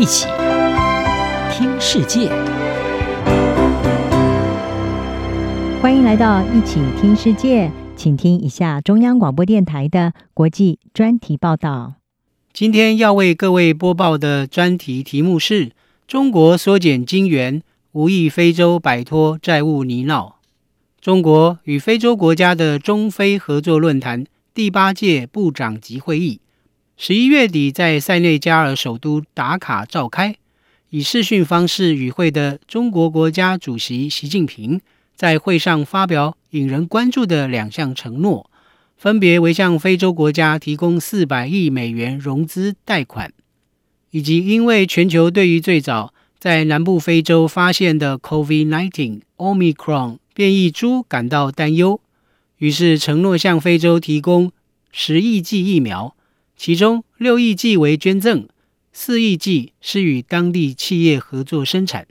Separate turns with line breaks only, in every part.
一起听世界，
欢迎来到一起听世界，请听一下中央广播电台的国际专题报道。
今天要为各位播报的专题题目是：中国缩减金援，无意非洲摆脱债务泥淖。中国与非洲国家的中非合作论坛第八届部长级会议，十一月底在塞内加尔首都达卡召开。以视讯方式与会的中国国家主席习近平在会上发表引人关注的两项承诺，分别为向非洲国家提供四百亿美元融资贷款，以及因为全球对于最早在南部非洲发现的 COVID-19 Omicron 变异株感到担忧，于是承诺向非洲提供十亿剂疫苗，其中六亿剂为捐赠，四亿剂是与当地企业合作生产。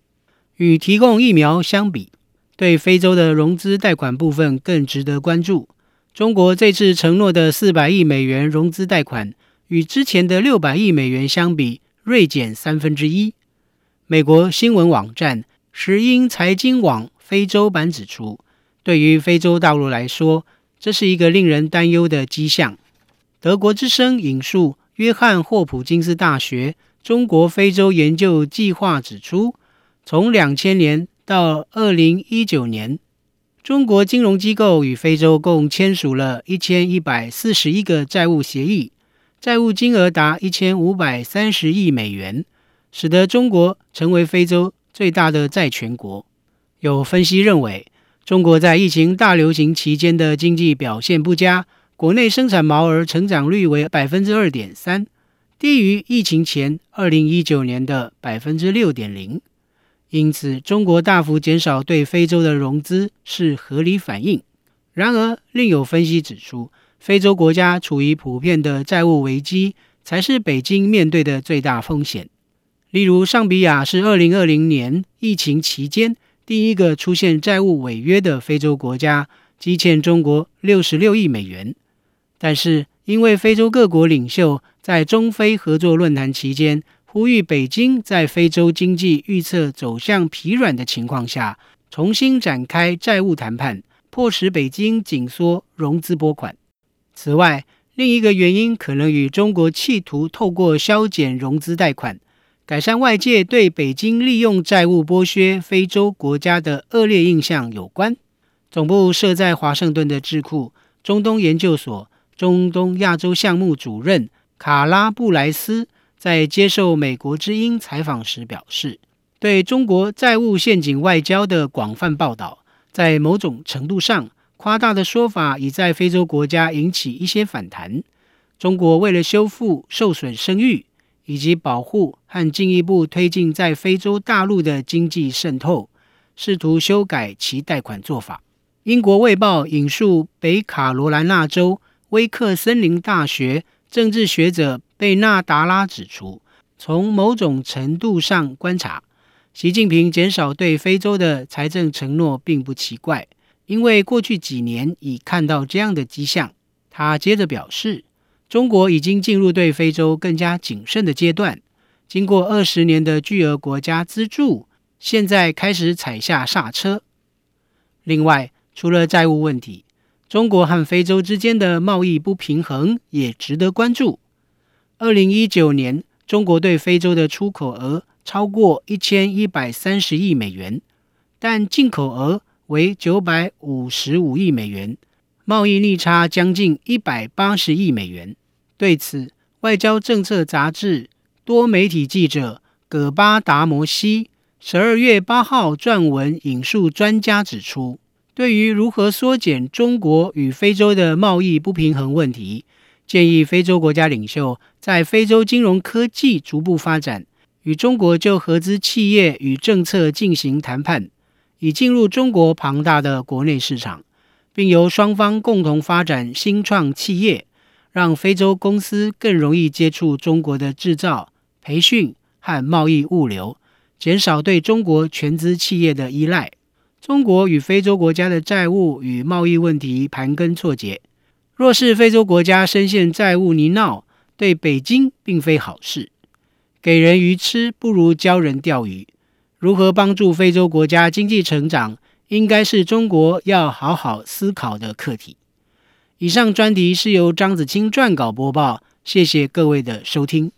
与提供疫苗相比，对非洲的融资贷款部分更值得关注。中国这次承诺的四百亿美元融资贷款，与之前的六百亿美元相比，锐减三分之一。美国新闻网站石英财经网。非洲版指出，对于非洲大陆来说，这是一个令人担忧的迹象。德国之声引述约翰霍普金斯大学中国非洲研究计划指出，从两千年到二零一九年，中国金融机构与非洲共签署了一千一百四十一个债务协议，债务金额达一千五百三十亿美元，使得中国成为非洲最大的债权国。有分析认为，中国在疫情大流行期间的经济表现不佳，国内生产毛额成长率为百分之二点三，低于疫情前二零一九年的百分之六点零。因此，中国大幅减少对非洲的融资是合理反应。然而，另有分析指出，非洲国家处于普遍的债务危机，才是北京面对的最大风险。例如，尚比亚是二零二零年疫情期间。第一个出现债务违约的非洲国家，积欠中国六十六亿美元。但是，因为非洲各国领袖在中非合作论坛期间呼吁北京在非洲经济预测走向疲软的情况下，重新展开债务谈判，迫使北京紧缩融资拨款。此外，另一个原因可能与中国企图透过削减融资贷款。改善外界对北京利用债务剥削非洲国家的恶劣印象有关。总部设在华盛顿的智库中东研究所中东亚洲项目主任卡拉布莱斯在接受美国之音采访时表示，对中国债务陷阱外交的广泛报道，在某种程度上夸大的说法已在非洲国家引起一些反弹。中国为了修复受损声誉。以及保护和进一步推进在非洲大陆的经济渗透，试图修改其贷款做法。英国卫报引述北卡罗来纳州威克森林大学政治学者贝纳达拉指出，从某种程度上观察，习近平减少对非洲的财政承诺并不奇怪，因为过去几年已看到这样的迹象。他接着表示。中国已经进入对非洲更加谨慎的阶段，经过二十年的巨额国家资助，现在开始踩下刹车。另外，除了债务问题，中国和非洲之间的贸易不平衡也值得关注。二零一九年，中国对非洲的出口额超过一千一百三十亿美元，但进口额为九百五十五亿美元，贸易逆差将近一百八十亿美元。对此，外交政策杂志多媒体记者葛巴达摩西十二月八号撰文引述专家指出，对于如何缩减中国与非洲的贸易不平衡问题，建议非洲国家领袖在非洲金融科技逐步发展，与中国就合资企业与政策进行谈判，以进入中国庞大的国内市场，并由双方共同发展新创企业。让非洲公司更容易接触中国的制造、培训和贸易物流，减少对中国全资企业的依赖。中国与非洲国家的债务与贸易问题盘根错节，若是非洲国家深陷债务泥淖，对北京并非好事。给人鱼吃不如教人钓鱼。如何帮助非洲国家经济成长，应该是中国要好好思考的课题。以上专题是由张子清撰稿播报，谢谢各位的收听。